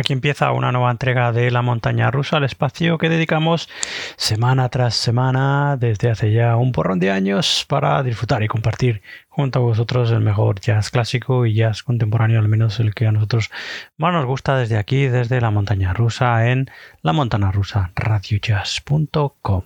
Aquí empieza una nueva entrega de La montaña rusa al espacio que dedicamos semana tras semana desde hace ya un porrón de años para disfrutar y compartir junto a vosotros el mejor jazz clásico y jazz contemporáneo, al menos el que a nosotros más nos gusta desde aquí, desde La montaña rusa en la montana rusa radiojazz.com.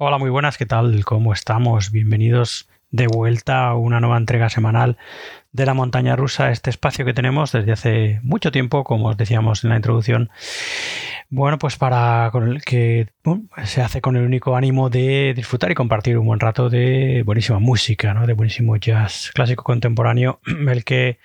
Hola, muy buenas, ¿qué tal? ¿Cómo estamos? Bienvenidos de vuelta a una nueva entrega semanal de la montaña rusa, este espacio que tenemos desde hace mucho tiempo, como os decíamos en la introducción. Bueno, pues para que se hace con el único ánimo de disfrutar y compartir un buen rato de buenísima música, ¿no? De buenísimo jazz clásico contemporáneo, el que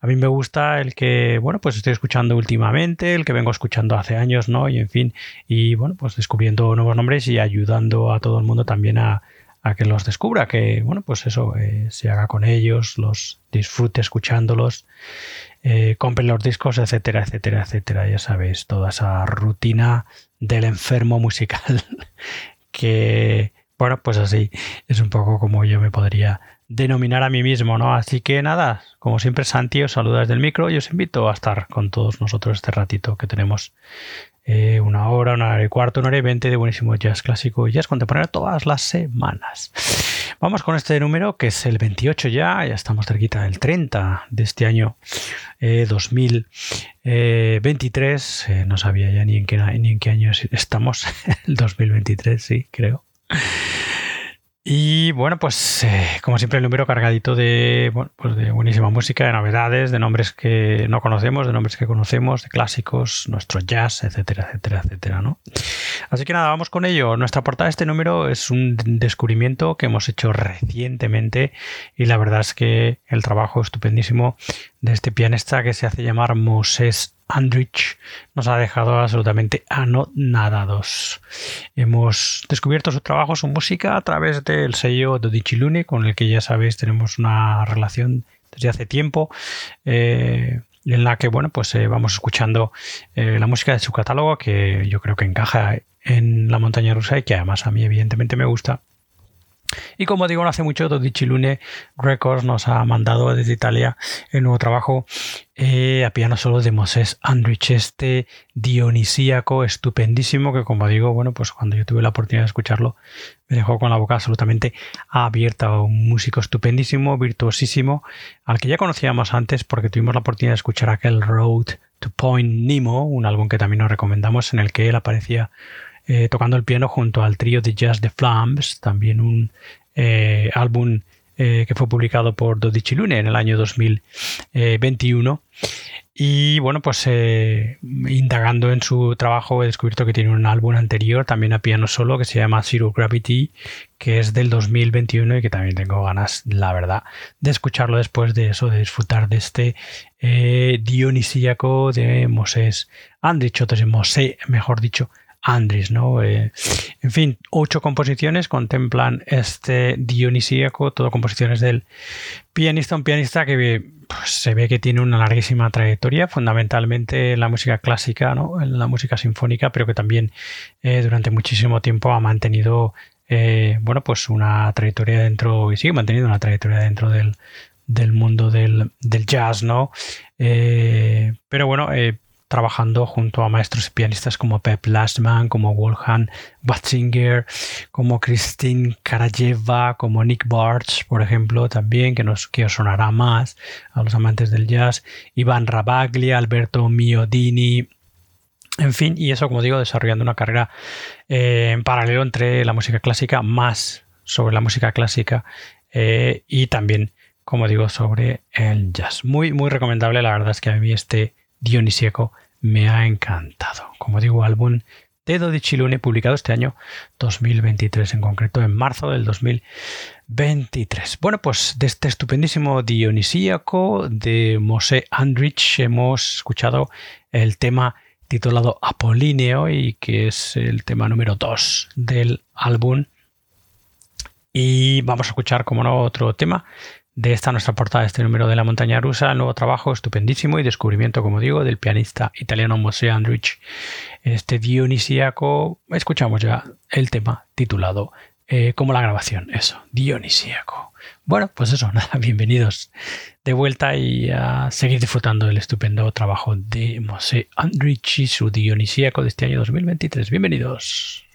a mí me gusta, el que, bueno, pues estoy escuchando últimamente, el que vengo escuchando hace años, ¿no? Y en fin, y bueno, pues descubriendo nuevos nombres y ayudando a todo el mundo también a, a que los descubra, que bueno, pues eso, eh, se haga con ellos, los disfrute escuchándolos, eh, compren los discos, etcétera, etcétera, etcétera. Ya sabéis, toda esa rutina del enfermo musical que, bueno, pues así es un poco como yo me podría denominar a mí mismo, ¿no? Así que nada, como siempre Santi os saluda desde el micro y os invito a estar con todos nosotros este ratito que tenemos eh, una hora, una hora y cuarto, una hora y veinte de buenísimo jazz clásico y jazz contemporáneo todas las semanas. Vamos con este número que es el 28 ya, ya estamos cerquita del 30 de este año 2023. Eh, eh, no sabía ya ni en, qué, ni en qué año estamos, el 2023, sí, creo. Y bueno, pues eh, como siempre el número cargadito de, pues de buenísima música, de novedades, de nombres que no conocemos, de nombres que conocemos, de clásicos, nuestro jazz, etcétera, etcétera, etcétera, ¿no? Así que nada, vamos con ello. Nuestra portada de este número es un descubrimiento que hemos hecho recientemente y la verdad es que el trabajo estupendísimo de este pianista que se hace llamar Moses Andrich nos ha dejado absolutamente anonadados. Hemos descubierto su trabajo, su música a través del sello Dodici Lune, con el que ya sabéis tenemos una relación desde hace tiempo. Eh, en la que bueno pues eh, vamos escuchando eh, la música de su catálogo que yo creo que encaja en la montaña rusa y que además a mí evidentemente me gusta y como digo, no hace mucho, Dodici Lune Records nos ha mandado desde Italia el nuevo trabajo eh, a piano solo de Moses Andrich, este dionisíaco estupendísimo que, como digo, bueno, pues cuando yo tuve la oportunidad de escucharlo, me dejó con la boca absolutamente abierta. Un músico estupendísimo, virtuosísimo, al que ya conocíamos antes porque tuvimos la oportunidad de escuchar aquel Road to Point Nemo, un álbum que también nos recomendamos en el que él aparecía eh, tocando el piano junto al trío de jazz de Flams, también un eh, álbum eh, que fue publicado por Dodici Lune en el año 2021. Y bueno, pues indagando en su trabajo he descubierto que tiene un álbum anterior, también a piano solo, que se llama Zero Gravity, que es del 2021 y que también tengo ganas, la verdad, de escucharlo después de eso, de disfrutar de este dionisíaco de o de Mosé, mejor dicho, Andris, ¿no? Eh, en fin, ocho composiciones contemplan este dionisíaco, todo composiciones del pianista, un pianista que pues, se ve que tiene una larguísima trayectoria, fundamentalmente en la música clásica, ¿no? En la música sinfónica, pero que también eh, durante muchísimo tiempo ha mantenido, eh, bueno, pues una trayectoria dentro, y sigue manteniendo una trayectoria dentro del, mundo del, jazz, ¿no? pero bueno, trabajando junto a maestros y pianistas como Pep Lastman, como Wolfgang Watzinger, como Christine Karajeva, como Nick Bartz, por ejemplo, también, que, nos, que os sonará más a los amantes del jazz, Iván Rabaglia, Alberto Miodini, en fin, y eso, como digo, desarrollando una carrera eh, en paralelo entre la música clásica más sobre la música clásica eh, y también, como digo, sobre el jazz. Muy, muy recomendable, la verdad es que a mí este Dionisíaco me ha encantado. Como digo, álbum de Dodici Lune publicado este año 2023, en concreto en marzo del 2023. Bueno, pues de este estupendísimo Dionisíaco de Mosé Andrich hemos escuchado el tema titulado Apolíneo y que es el tema número 2 del álbum. Y vamos a escuchar, como no, otro tema de esta nuestra portada, este número de la montaña rusa, nuevo trabajo estupendísimo y descubrimiento, como digo, del pianista italiano Mosè Andrich. Este dionisíaco, escuchamos ya el tema titulado eh, como la grabación, eso, dionisíaco. Bueno, pues eso, nada, bienvenidos de vuelta y a seguir disfrutando del estupendo trabajo de Mosè Andrich y su dionisíaco de este año 2023. Bienvenidos.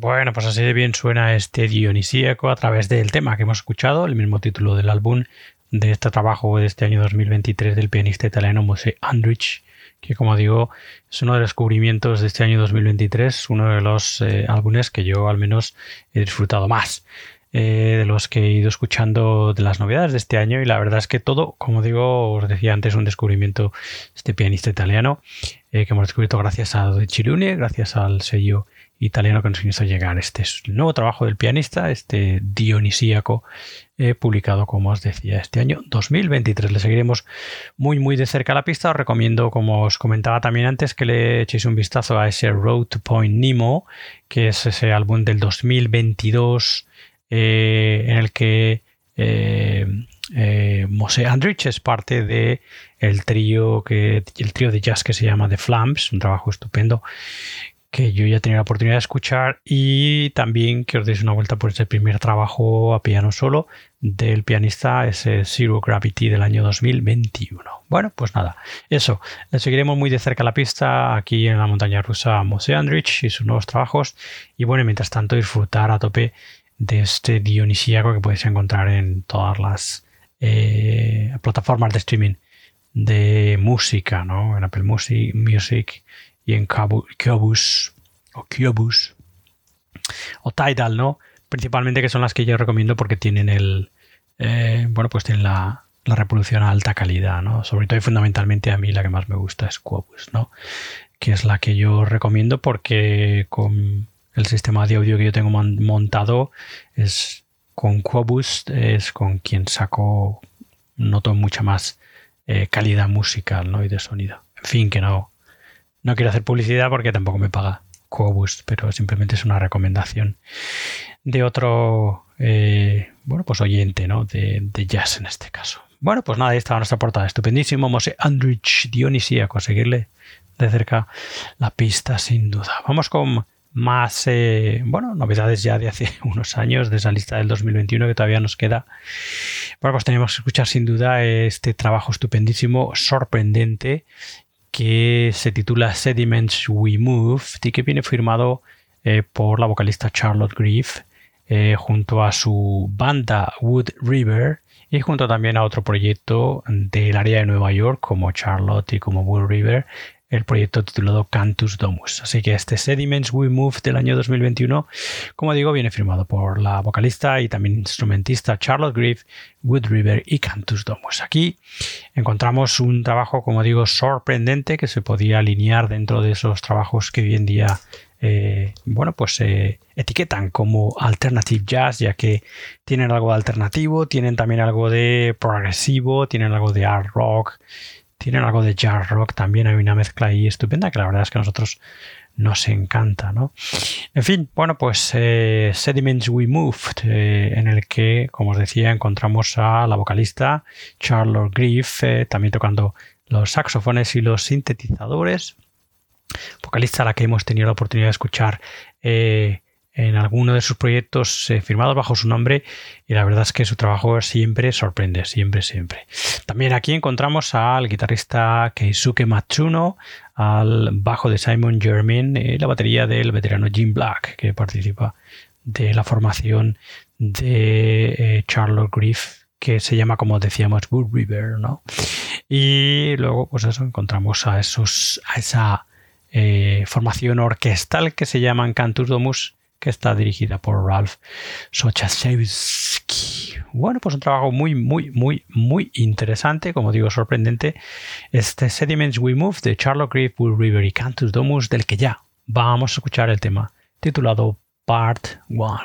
Bueno, pues así de bien suena este Dionisíaco a través del tema que hemos escuchado, el mismo título del álbum de este trabajo de este año 2023 del pianista italiano Mose Andrich, que como digo es uno de los descubrimientos de este año 2023, uno de los eh, álbumes que yo al menos he disfrutado más. Eh, de los que he ido escuchando de las novedades de este año y la verdad es que todo, como digo, os decía antes, un descubrimiento este pianista italiano eh, que hemos descubierto gracias a Chirune, gracias al sello italiano que nos hizo llegar. Este es el nuevo trabajo del pianista, este Dionisíaco, eh, publicado, como os decía, este año 2023. Le seguiremos muy, muy de cerca a la pista. Os recomiendo, como os comentaba también antes, que le echéis un vistazo a ese Road to Point Nemo, que es ese álbum del 2022 eh, en el que eh, eh, Mose Andrich es parte de el trío que el trío de jazz que se llama The Flams, un trabajo estupendo que yo ya he tenido la oportunidad de escuchar y también que os deis una vuelta por ese primer trabajo a piano solo del pianista ese Zero Gravity del año 2021. Bueno, pues nada, eso, le seguiremos muy de cerca la pista aquí en la montaña rusa Mose Andrich y sus nuevos trabajos y bueno, mientras tanto disfrutar a tope de este dionisíaco que podéis encontrar en todas las eh, plataformas de streaming de música, ¿no? En Apple Music, Music en Cubus o Cubus o Tidal, ¿no? Principalmente que son las que yo recomiendo porque tienen el, eh, bueno, pues tienen la, la, reproducción a alta calidad, ¿no? Sobre todo y fundamentalmente a mí la que más me gusta es Cubus, ¿no? Que es la que yo recomiendo porque con el sistema de audio que yo tengo montado es con Quobus, es con quien saco, noto mucha más eh, calidad musical ¿no? y de sonido. En fin, que no, no quiero hacer publicidad porque tampoco me paga Quobus, pero simplemente es una recomendación de otro, eh, bueno, pues oyente, ¿no? De, jazz en este caso. Bueno, pues nada, ahí estaba nuestra portada. Estupendísimo, Mose Andrich Dionisia, conseguirle de cerca la pista, sin duda. Vamos con más, eh, bueno, novedades ya de hace unos años, de esa lista del 2021 que todavía nos queda. Bueno, pues tenemos que escuchar sin duda este trabajo estupendísimo, sorprendente, que se titula Sediments We Move y que viene firmado eh, por la vocalista Charlotte Grief eh, junto a su banda Wood River y junto también a otro proyecto del área de Nueva York como Charlotte y como Wood River el proyecto titulado Cantus Domus. Así que este Sediments We Move del año 2021, como digo, viene firmado por la vocalista y también instrumentista Charlotte Grieve, Wood River y Cantus Domus. Aquí encontramos un trabajo, como digo, sorprendente que se podía alinear dentro de esos trabajos que hoy en día eh, bueno, pues se etiquetan como alternative jazz, ya que tienen algo de alternativo, tienen también algo de progresivo, tienen algo de art rock, tienen algo de jazz rock, también hay una mezcla ahí estupenda que la verdad es que a nosotros nos encanta, ¿no? En fin, bueno, pues eh, Sediments We Moved, eh, en el que, como os decía, encontramos a la vocalista Charlotte Grief, eh, también tocando los saxofones y los sintetizadores, vocalista a la que hemos tenido la oportunidad de escuchar en alguno de sus proyectos eh, firmados bajo su nombre y la verdad es que su trabajo siempre sorprende, siempre, siempre. También aquí encontramos al guitarrista Keisuke Matsuno, al bajo de Simon Germain y la batería del veterano Jim Black que participa de la formación de eh, Charlotte Griff que se llama como decíamos Wood River, ¿no? Y luego pues eso encontramos a esos a esa eh, formación orquestal que se llaman Cantus Domus que está dirigida por Ralph Sochasewski. Bueno, pues un trabajo muy, muy, muy, muy interesante, como digo, sorprendente. Este Sediments We Move de Charlotte Grief, Will River y Cantus Domus, del que ya vamos a escuchar el tema titulado Part 1.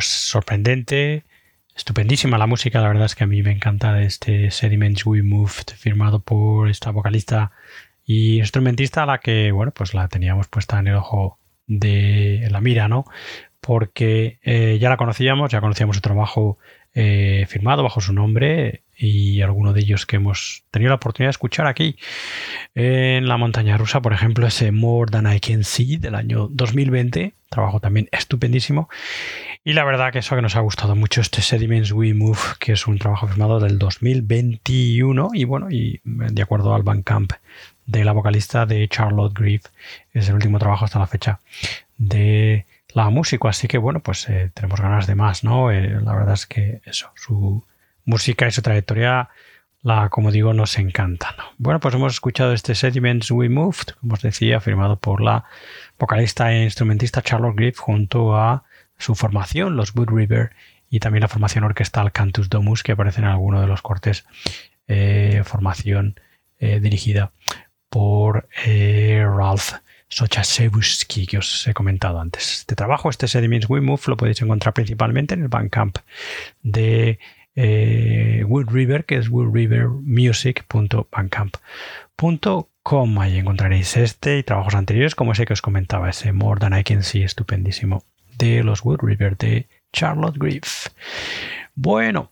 Pues sorprendente, estupendísima la música, la verdad es que a mí me encanta este Sediments We Moved, firmado por esta vocalista y instrumentista a la que, bueno, pues la teníamos puesta en el ojo de la mira, ¿no? Porque eh, ya la conocíamos, ya conocíamos su trabajo eh, firmado bajo su nombre y alguno de ellos que hemos tenido la oportunidad de escuchar aquí en la montaña rusa, por ejemplo, ese More Than I Can See del año 2020, trabajo también estupendísimo. Y la verdad que eso que nos ha gustado mucho este Sediments We Move, que es un trabajo firmado del 2021 y bueno, y de acuerdo al Bandcamp de la vocalista de Charlotte Grieve, es el último trabajo hasta la fecha de la música, así que bueno, pues eh, tenemos ganas de más, ¿no? Eh, la verdad es que eso, su música y su trayectoria, la, como digo, nos encanta. Bueno, pues hemos escuchado este Sediments We Moved, como os decía, firmado por la vocalista e instrumentista Charlotte Grieve junto a su formación, los Wood River, y también la formación orquestal Cantus Domus, que aparece en alguno de los cortes, eh, formación dirigida por Ralph Sochasewski, que os he comentado antes. Este trabajo, este Sediments We Move, lo podéis encontrar principalmente en el Bandcamp de Wood River, que es woodrivermusic.bandcamp.com. Ahí encontraréis este y trabajos anteriores, como ese que os comentaba, ese More Than I Can See, estupendísimo de los Wood River de Charlotte Grieve. Bueno,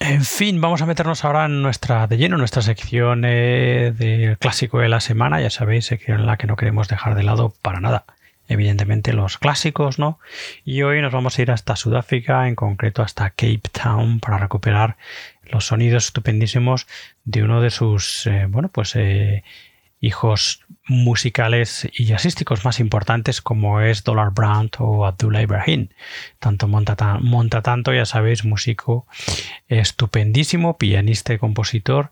en fin, vamos a meternos ahora en nuestra, de lleno en nuestra sección eh, del clásico de la semana. Ya sabéis, sección en la que no queremos dejar de lado para nada. Evidentemente los clásicos, ¿no? Y hoy nos vamos a ir hasta Sudáfrica, en concreto hasta Cape Town, para recuperar los sonidos estupendísimos de uno de sus, eh, bueno, pues eh, hijos musicales y jazzísticos más importantes como es Dollar Brand o Abdullah Ibrahim. Tanto monta, tanto, ya sabéis, músico estupendísimo, pianista y compositor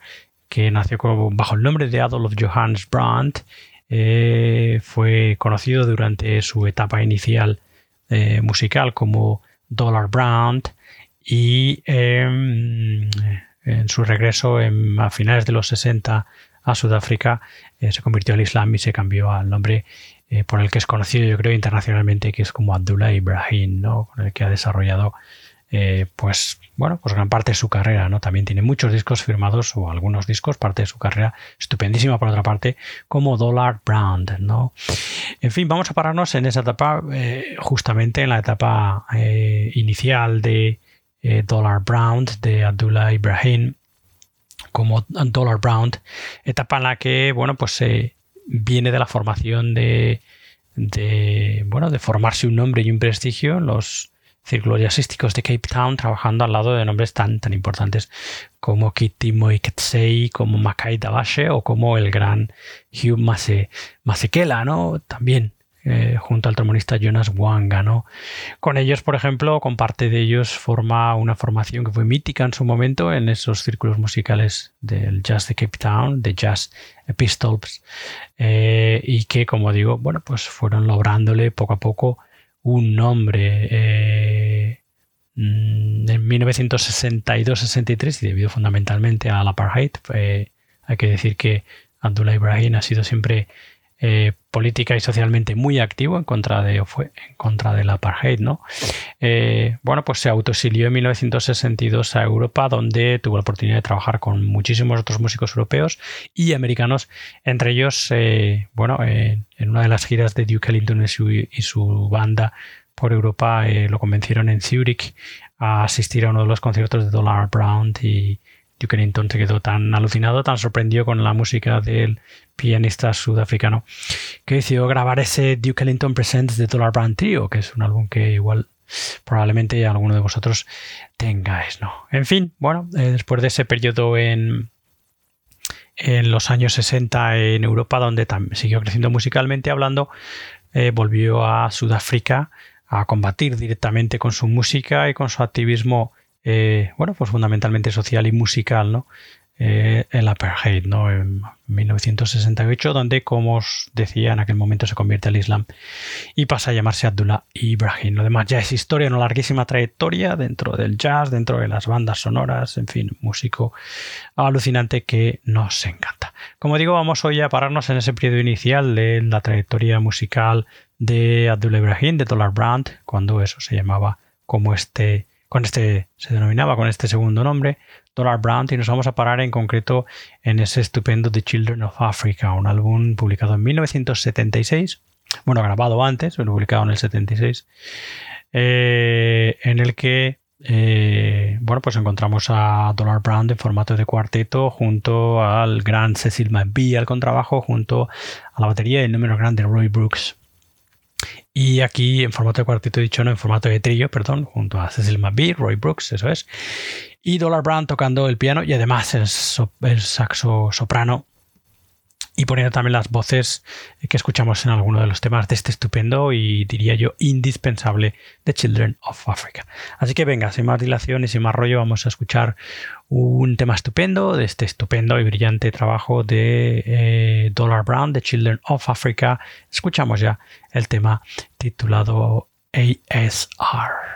que nació bajo el nombre de Adolf Johannes Brandt. Eh, fue conocido durante su etapa inicial eh, musical como Dollar Brand y em, en su regreso a finales de los 60 a Sudáfrica, eh, se convirtió al Islam y se cambió al nombre eh, por el que es conocido, yo creo, internacionalmente, que es como Abdullah Ibrahim, ¿no? con el que ha desarrollado eh, pues bueno, pues gran parte de su carrera, ¿no? También tiene muchos discos firmados o algunos discos, parte de su carrera estupendísima por otra parte, como Dollar Brand, ¿no? En fin, vamos a pararnos en esa etapa, justamente en la etapa inicial de Dollar Brand de Abdullah Ibrahim, como Dollar Brown, etapa en la que, bueno, pues se viene de la formación de, bueno, de formarse un nombre y un prestigio en los círculos jazzísticos de Cape Town, trabajando al lado de nombres tan, tan importantes como Kitty Moiketsei, como Makai Dabashe o como el gran Hugh Masekela, ¿no? También eh, junto al trombonista Jonas Wanga. ¿no? Con ellos, por ejemplo, con parte de ellos forma una formación que fue mítica en su momento en esos círculos musicales del jazz de Cape Town, de Jazz Pistols, eh, y que, como digo, bueno, pues fueron lográndole poco a poco un nombre. Eh, en 1962-63 y debido fundamentalmente al apartheid, hay que decir que Abdullah Ibrahim ha sido siempre eh, política y socialmente muy activo en contra de fue en contra del apartheid, ¿no? Eh, bueno, pues se autosilió en 1962 a Europa, donde tuvo la oportunidad de trabajar con muchísimos otros músicos europeos y americanos, entre ellos, eh, bueno, en una de las giras de Duke Ellington y su, banda por Europa lo convencieron en Zurich a asistir a uno de los conciertos de Dollar Brown y Duke Ellington se quedó tan alucinado, tan sorprendido con la música del pianista sudafricano que decidió grabar ese Duke Ellington Presents de Dollar Brand Trio, que es un álbum que igual probablemente alguno de vosotros tengáis, ¿no? En fin, bueno, eh, después de ese periodo en, en los años 60 en Europa, donde siguió creciendo musicalmente hablando, eh, volvió a Sudáfrica a combatir directamente con su música y con su activismo eh, bueno, pues fundamentalmente social y musical, ¿no? Eh, el apartheid, ¿no? En 1968, donde, como os decía, en aquel momento se convierte al Islam y pasa a llamarse Abdullah Ibrahim. Lo demás ya es historia, una larguísima trayectoria dentro del jazz, dentro de las bandas sonoras, en fin, músico alucinante que nos encanta. Como digo, vamos hoy a pararnos en ese periodo inicial de la trayectoria musical de Abdullah Ibrahim, de Dollar Brand, cuando eso se llamaba como este con este, se denominaba con este segundo nombre, Dollar Brand, y nos vamos a parar en concreto en ese estupendo The Children of Africa, un álbum publicado en 1976, bueno, grabado antes, pero publicado en el 76, eh, en el que eh, bueno, pues encontramos a Dollar Brand en formato de cuarteto junto al gran Cecil McBee al contrabajo, junto a la batería y el número grande Roy Brooks. Y aquí en formato de cuarteto dicho, no, en formato de trillo, perdón, junto a Cecil McBee, Roy Brooks, eso es. Y Dollar Brown tocando el piano y además el saxo soprano y poniendo también las voces que escuchamos en alguno de los temas de este estupendo y diría yo indispensable The Children of Africa. Así que venga, sin más dilación y sin más rollo, vamos a escuchar un tema estupendo de este estupendo y brillante trabajo de eh, Dollar Brown, The Children of Africa. Escuchamos ya el tema titulado ASR.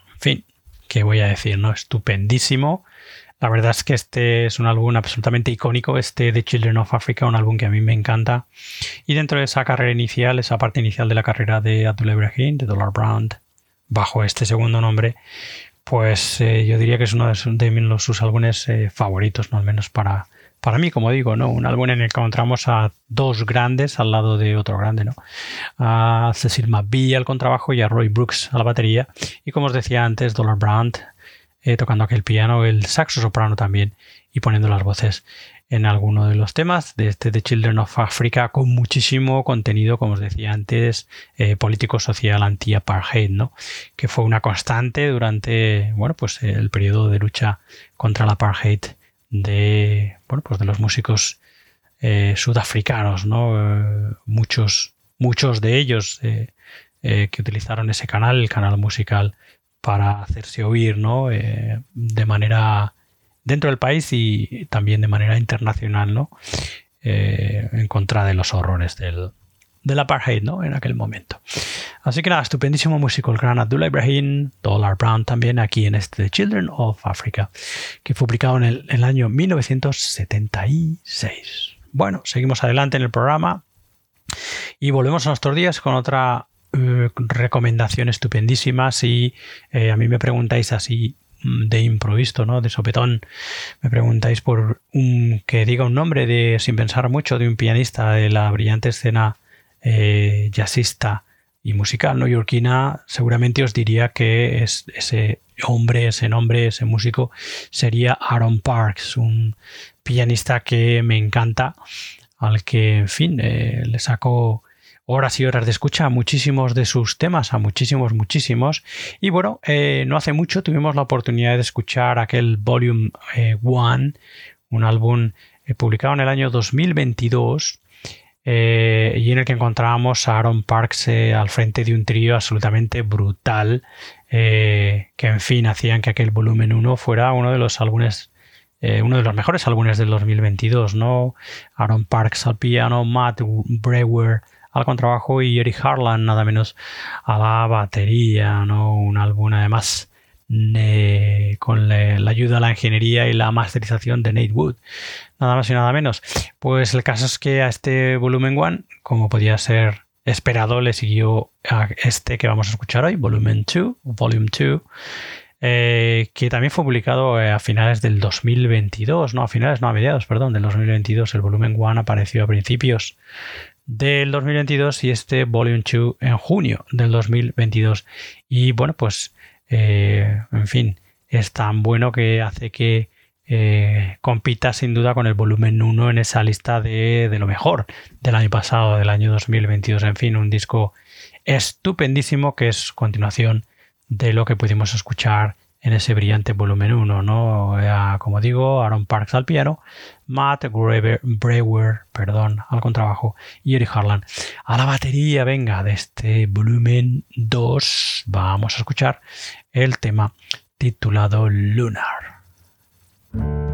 ¿qué voy a decir? ¿No? Estupendísimo. La verdad es que este es un álbum absolutamente icónico, este de Children of Africa, un álbum que a mí me encanta. Y dentro de esa carrera inicial, esa parte inicial de la carrera de Abdul Ibrahim, de Dollar Brand, bajo este segundo nombre, pues eh, yo diría que es uno de, sus álbumes eh, favoritos, no al menos para, para mí, como digo, ¿no? Un álbum en el que encontramos a dos grandes al lado de otro grande, ¿no? A Cecil McBee al contrabajo y a Roy Brooks a la batería. Y como os decía antes, Dollar Brand eh, tocando aquel piano, el saxo soprano también y poniendo las voces en alguno de los temas de este The Children of Africa con muchísimo contenido, como os decía antes, eh, político social anti-apartheid, ¿no? Que fue una constante durante, bueno, pues el periodo de lucha contra la apartheid de, bueno, pues de los músicos eh, sudafricanos, ¿no? Eh, muchos, muchos de ellos eh, que utilizaron ese canal, el canal musical, para hacerse oír, ¿no? de manera dentro del país y también de manera internacional, ¿no? en contra de los horrores del, del apartheid, ¿no? En aquel momento. Así que nada, estupendísimo músico el gran Abdullah Ibrahim, Dollar Brown también aquí en este Children of Africa, que fue publicado en el, año 1976. Bueno, seguimos adelante en el programa y volvemos a nuestros días con otra eh, recomendación estupendísima. Si eh, a mí me preguntáis así mm, de improviso, ¿no? De sopetón, me preguntáis por un que diga un nombre de sin pensar mucho de un pianista de la brillante escena eh, jazzista y musical neoyorquina, seguramente os diría que es ese hombre, ese nombre, ese músico sería Aaron Parks, un pianista que me encanta, al que, en fin, eh, le saco horas y horas de escucha a muchísimos de sus temas, a muchísimos, muchísimos. Y bueno, eh, no hace mucho tuvimos la oportunidad de escuchar aquel Volume 1, un álbum publicado en el año 2022 eh, y en el que encontrábamos a Aaron Parks eh, al frente de un trío absolutamente brutal, eh, que en fin hacían que aquel volumen 1 fuera uno de los álbumes, uno de los mejores álbumes del 2022, ¿no? Aaron Parks al piano, Matt Brewer al contrabajo y Eric Harlan nada menos a la batería, ¿no? Un álbum además con la, ayuda de la ingeniería y la masterización de Nate Wood. Nada más y nada menos. Pues el caso es que a este volumen 1, como podía ser esperado, le siguió a este que vamos a escuchar hoy, volumen 2, volume 2. Eh, que también fue publicado eh, a finales del 2022, no, a finales, no, a mediados, perdón, del 2022. El volumen 1 apareció a principios del 2022 y este volumen 2 en junio del 2022. Y bueno, pues eh, en fin, es tan bueno que hace que eh, compita sin duda con el volumen 1 en esa lista de, lo mejor del año pasado, del año 2022. En fin, un disco estupendísimo que es continuación de lo que pudimos escuchar en ese brillante volumen 1, ¿no? como digo, Aaron Parks al piano, Matt Brewer, perdón, al contrabajo y Eric Harlan a la batería, venga, de este volumen 2 vamos a escuchar el tema titulado Lunar. thank you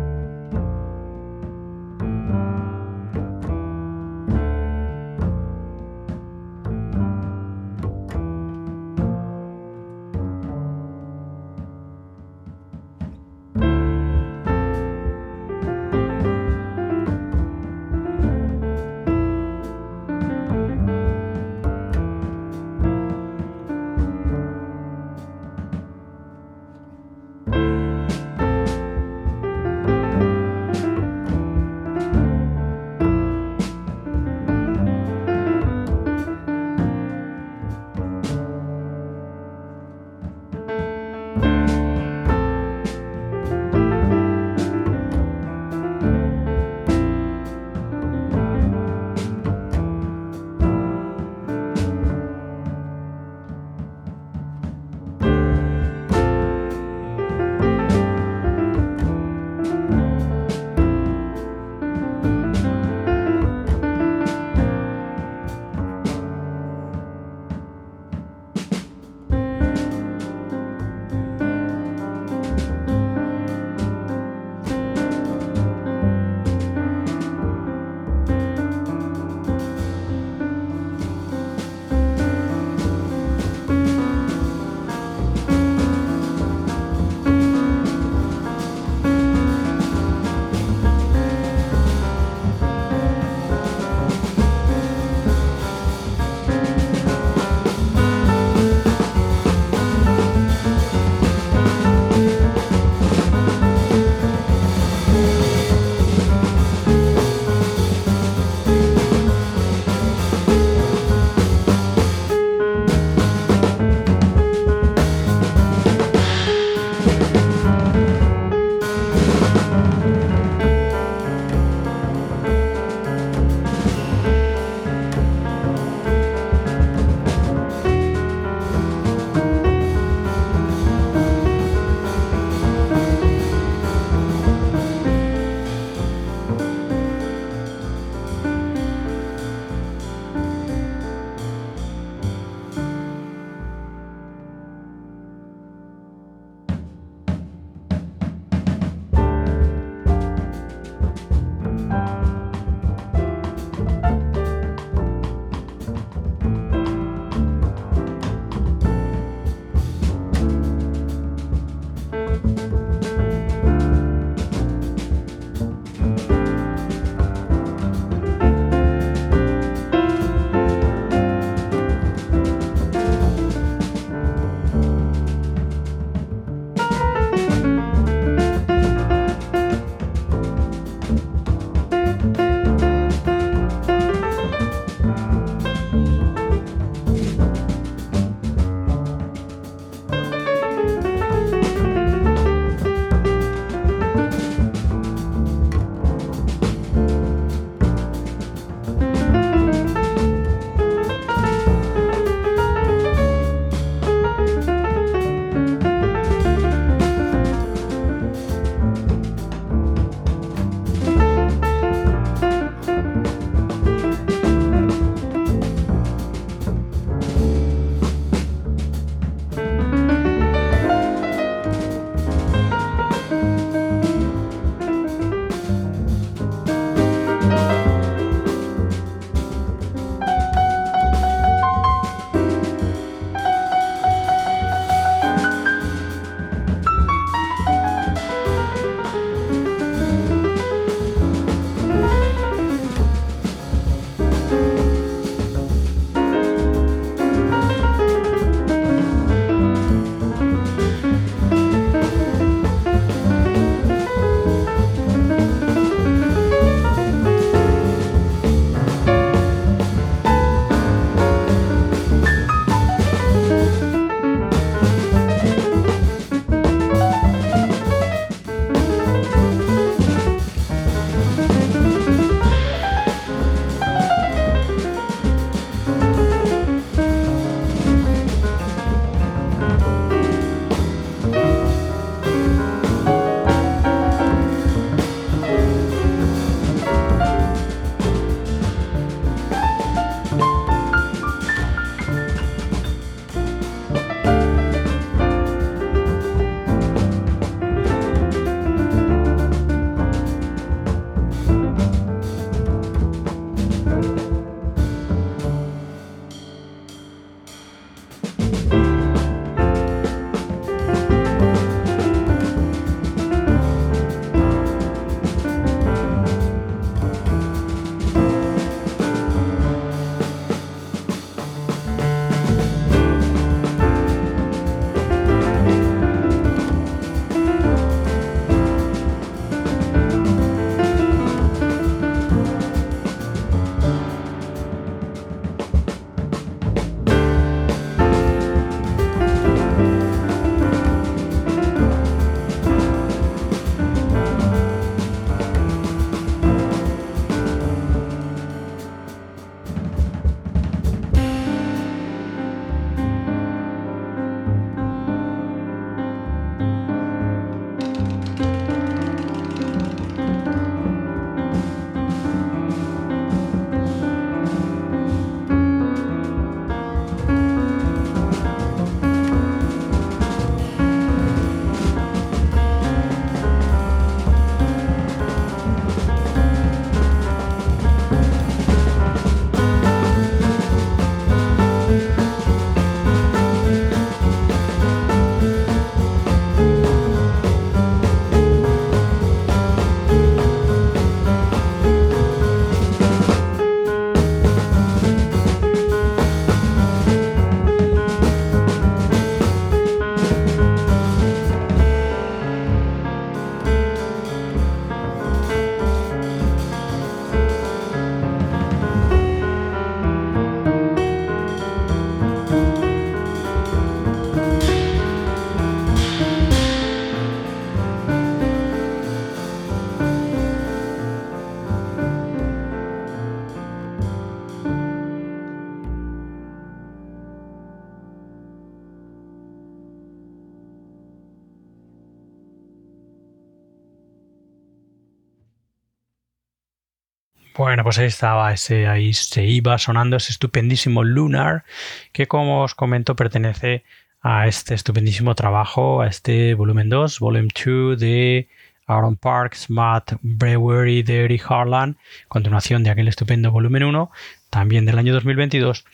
Bueno, pues ahí estaba, ese, ahí se iba sonando ese estupendísimo Lunar, que como os comento pertenece a este estupendísimo trabajo, a este volumen 2, volumen 2 de Aaron Parks, Matt Brewery de Eric Harlan, continuación de aquel estupendo volumen 1, también del año 2022,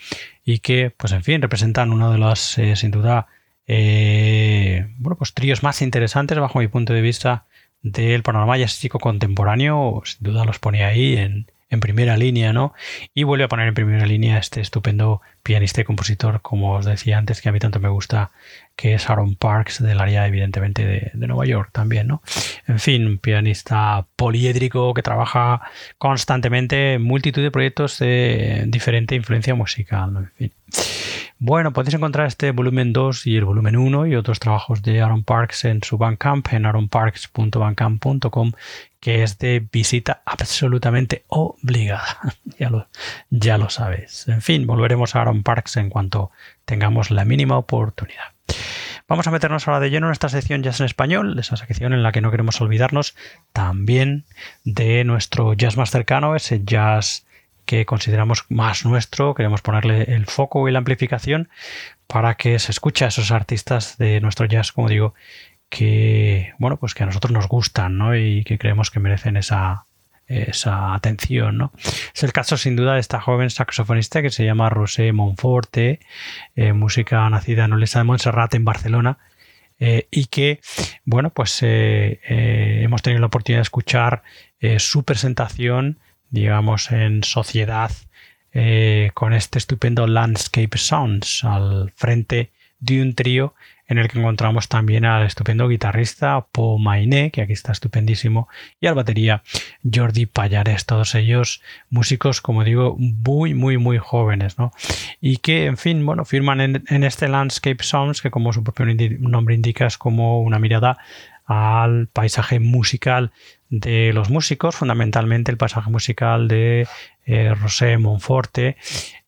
y que, pues en fin, representan uno de los, eh, sin duda, eh, bueno, pues tríos más interesantes bajo mi punto de vista del panorama jazzístico contemporáneo, sin duda los pone ahí en, en primera línea, ¿no? Y vuelve a poner en primera línea este estupendo pianista y compositor, como os decía antes, que a mí tanto me gusta, que es Aaron Parks, del área evidentemente de, Nueva York también, ¿no? En fin, un pianista poliédrico que trabaja constantemente en multitud de proyectos de diferente influencia musical, En fin. Bueno, podéis encontrar este volumen 2 y el volumen 1 y otros trabajos de Aaron Parks en su Bandcamp, en aaronparks.bandcamp.com, que es de visita absolutamente obligada. ya, lo, ya lo sabéis. En fin, volveremos a Aaron Parks en cuanto tengamos la mínima oportunidad. Vamos a meternos ahora de lleno en esta sección Jazz en Español, esa sección en la que no queremos olvidarnos también de nuestro jazz más cercano, ese jazz que consideramos más nuestro, queremos ponerle el foco y la amplificación para que se escuche a esos artistas de nuestro jazz, como digo, que bueno, pues que a nosotros nos gustan, ¿no? Y que creemos que merecen esa, esa atención, ¿no? Es el caso sin duda de esta joven saxofonista que se llama Rosé Monforte, eh, música nacida en Olesa de Montserrat en Barcelona, eh, y que, bueno, pues eh, hemos tenido la oportunidad de escuchar su presentación digamos, en sociedad con este estupendo Landscape Sounds al frente de un trío en el que encontramos también al estupendo guitarrista Paul Mainé, que aquí está estupendísimo, y al batería Jordi Payares, todos ellos músicos, como digo, muy, muy, muy jóvenes, ¿no? Y que, en fin, bueno, firman en, en este Landscape Sounds, que como su propio nombre indica, es como una mirada al paisaje musical de los músicos, fundamentalmente el pasaje musical de eh, José Monforte,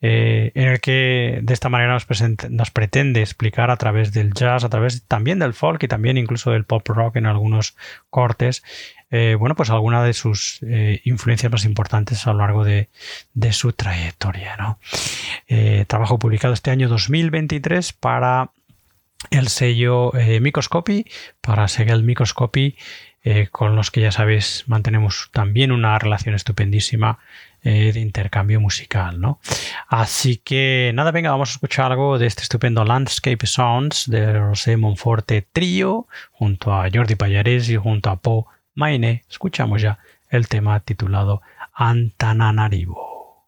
eh, en el que de esta manera nos, nos, pretende explicar a través del jazz, a través también del folk y también incluso del pop rock en algunos cortes, eh, bueno, pues alguna de sus influencias más importantes a lo largo de, de su trayectoria. ¿no? trabajo publicado este año 2023 para el sello Microscopy, para Segel Microscopy eh, con los que ya sabéis mantenemos también una relación estupendísima eh, de intercambio musical, ¿no? Así que nada, venga, vamos a escuchar algo de este estupendo Landscape Sounds de José Monforte Trío junto a Jordi Payares y junto a Po Maine. Escuchamos ya el tema titulado Antananarivo.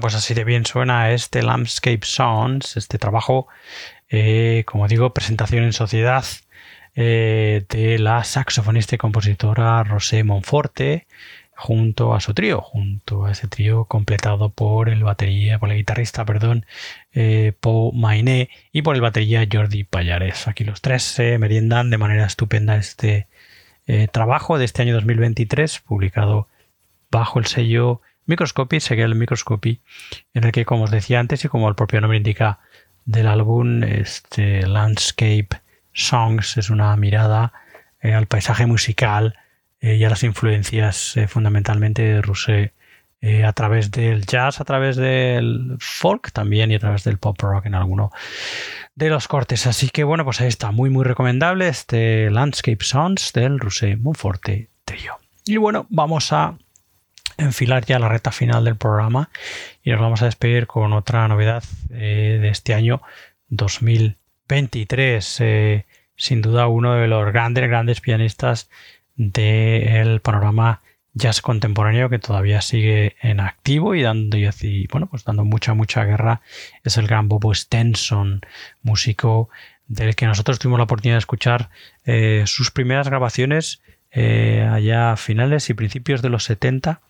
Pues así de bien suena este Landscape Sounds, este trabajo, eh, como digo, presentación en sociedad eh, de la saxofonista y compositora Rosé Monforte, junto a su trío, junto a ese trío completado por el batería, por el guitarrista, perdón, eh, Mainé y por el batería Jordi Payares. Aquí los tres se meriendan de manera estupenda este trabajo de este año 2023, publicado bajo el sello Microscopy sería el Microscopy, en el que, como os decía antes y como el propio nombre indica del álbum, este Landscape Songs es una mirada eh, al paisaje musical eh, y a las influencias eh, fundamentalmente de Rousset a través del jazz, a través del folk también y a través del pop rock en alguno de los cortes. Así que bueno, pues ahí está, muy muy recomendable este Landscape Songs del Rousset Monforte Trio. Y bueno, vamos a enfilar ya la recta final del programa y nos vamos a despedir con otra novedad eh, de este año 2023. Eh, sin duda uno de los grandes, grandes pianistas del panorama jazz contemporáneo que todavía sigue en activo y dando, y, bueno, pues dando mucha, mucha guerra es el gran Bobo Stenson, músico del que nosotros tuvimos la oportunidad de escuchar eh, sus primeras grabaciones allá a finales y principios de los 70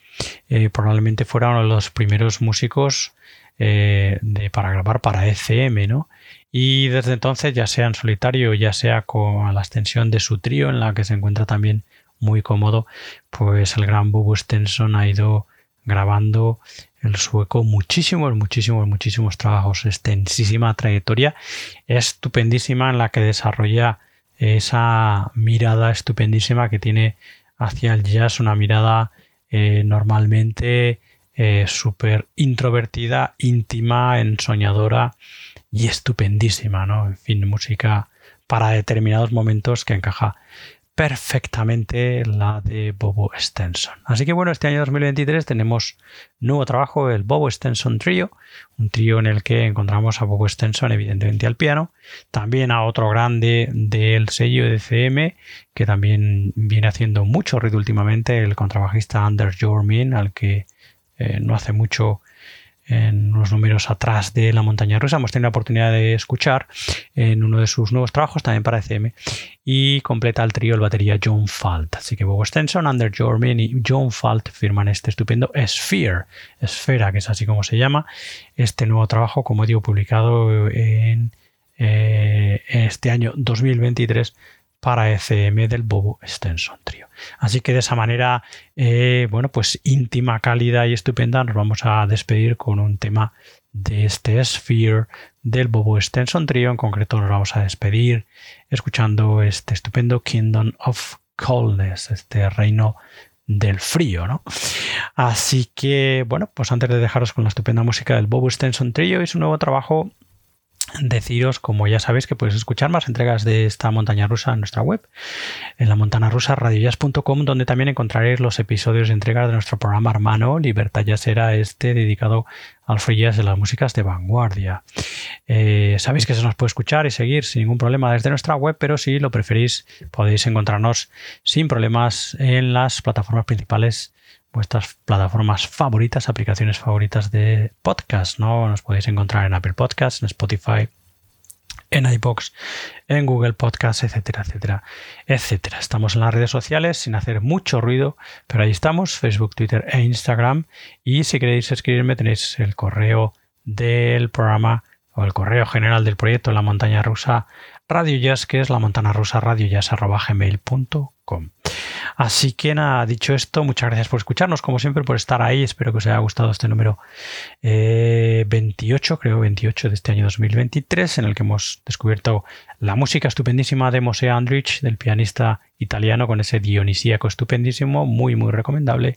eh, probablemente fuera uno de los primeros músicos eh, para grabar para ECM, ¿no? Y desde entonces, ya sea en solitario, ya sea con la extensión de su trío, en la que se encuentra también muy cómodo, pues el gran Bobo Stenson ha ido grabando el sueco muchísimos, muchísimos, muchísimos trabajos, extensísima trayectoria, estupendísima en la que desarrolla esa mirada estupendísima que tiene hacia el jazz, una mirada eh, normalmente eh, súper introvertida, íntima, ensoñadora y estupendísima, ¿no? En fin, música para determinados momentos que encaja perfectamente la de Bobo Stenson. Así que bueno, este año 2023 tenemos nuevo trabajo, el Bobo Stenson Trio, un trío en el que encontramos a Bobo Stenson evidentemente al piano, también a otro grande del sello de CM que también viene haciendo mucho ruido últimamente, el contrabajista Anders Jormin, al que eh, no hace mucho en unos números atrás de la montaña rusa. Hemos tenido la oportunidad de escuchar en uno de sus nuevos trabajos, también para ECM, y completa el trío el batería John Falt. Así que Bob Stenson, Under Jormin y John Falt firman este estupendo Sphere, Esfera, que es así como se llama, este nuevo trabajo, como digo, publicado en eh, este año 2023 para ECM del Bobo Stenson Trio. Así que de esa manera, eh, bueno, pues íntima, cálida y estupenda, nos vamos a despedir con un tema de este Sphere del Bobo Stenson Trio. En concreto, nos vamos a despedir escuchando este estupendo Kingdom of Coldness, este reino del frío, ¿no? Así que, bueno, pues antes de dejaros con la estupenda música del Bobo Stenson Trio y su nuevo trabajo deciros, como ya sabéis, que podéis escuchar más entregas de esta montaña rusa en nuestra web, en la montana rusa radiojazz.com, donde también encontraréis los episodios de entregas de nuestro programa hermano Libertad será este dedicado al free jazz de las músicas de vanguardia. Eh, sabéis que se nos puede escuchar y seguir sin ningún problema desde nuestra web, pero si lo preferís podéis encontrarnos sin problemas en las plataformas principales vuestras plataformas favoritas, aplicaciones favoritas de podcast, ¿no? Nos podéis encontrar en Apple Podcasts, en Spotify, en iBox, en Google Podcasts, etcétera, etcétera, etcétera. Estamos en las redes sociales sin hacer mucho ruido, pero ahí estamos, Facebook, Twitter e Instagram. Y si queréis escribirme tenéis el correo del programa o el correo general del proyecto La Montaña Rusa Radio Jazz, que es la montana rusa radio Así que nada, dicho esto, muchas gracias por escucharnos, como siempre, por estar ahí. Espero que os haya gustado este número 28, creo 28 de este año 2023, en el que hemos descubierto la música estupendísima de Mosè Andrich, del pianista italiano, con ese dionisíaco estupendísimo, muy, muy recomendable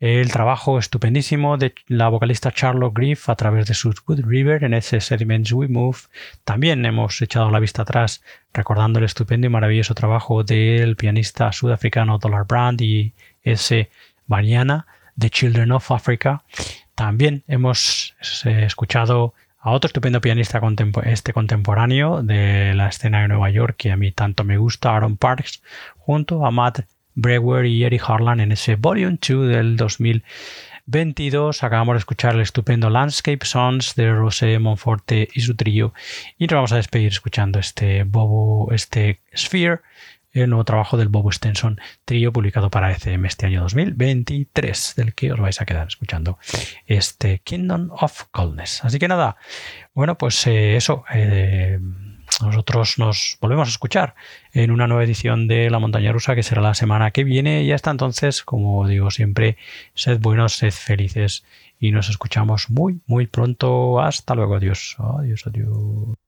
el trabajo estupendísimo de la vocalista Charlotte Griff a través de su Good River en ese Sediments We Move. También hemos echado la vista atrás recordando el estupendo y maravilloso trabajo del pianista sudafricano Dollar Brand y ese Banyana de Children of Africa. También hemos eh, escuchado a otro estupendo pianista este contemporáneo de la escena de Nueva York que a mí tanto me gusta, Aaron Parks, junto a Matt Brewer y Eric Harlan en ese Volume 2 del 2022. Acabamos de escuchar el estupendo Landscape Songs de Rosé Monforte y su trío. Y nos vamos a despedir escuchando este Bobo, este Sphere, el nuevo trabajo del Bobo Stenson trío publicado para ECM este año 2023, del que os vais a quedar escuchando este Kingdom of Coldness. Así que nada, bueno, pues eh, eso. Eh, nosotros nos volvemos a escuchar en una nueva edición de La Montaña Rusa que será la semana que viene y hasta entonces, como digo siempre, sed buenos, sed felices y nos escuchamos muy, muy pronto. Hasta luego, adiós, adiós, adiós.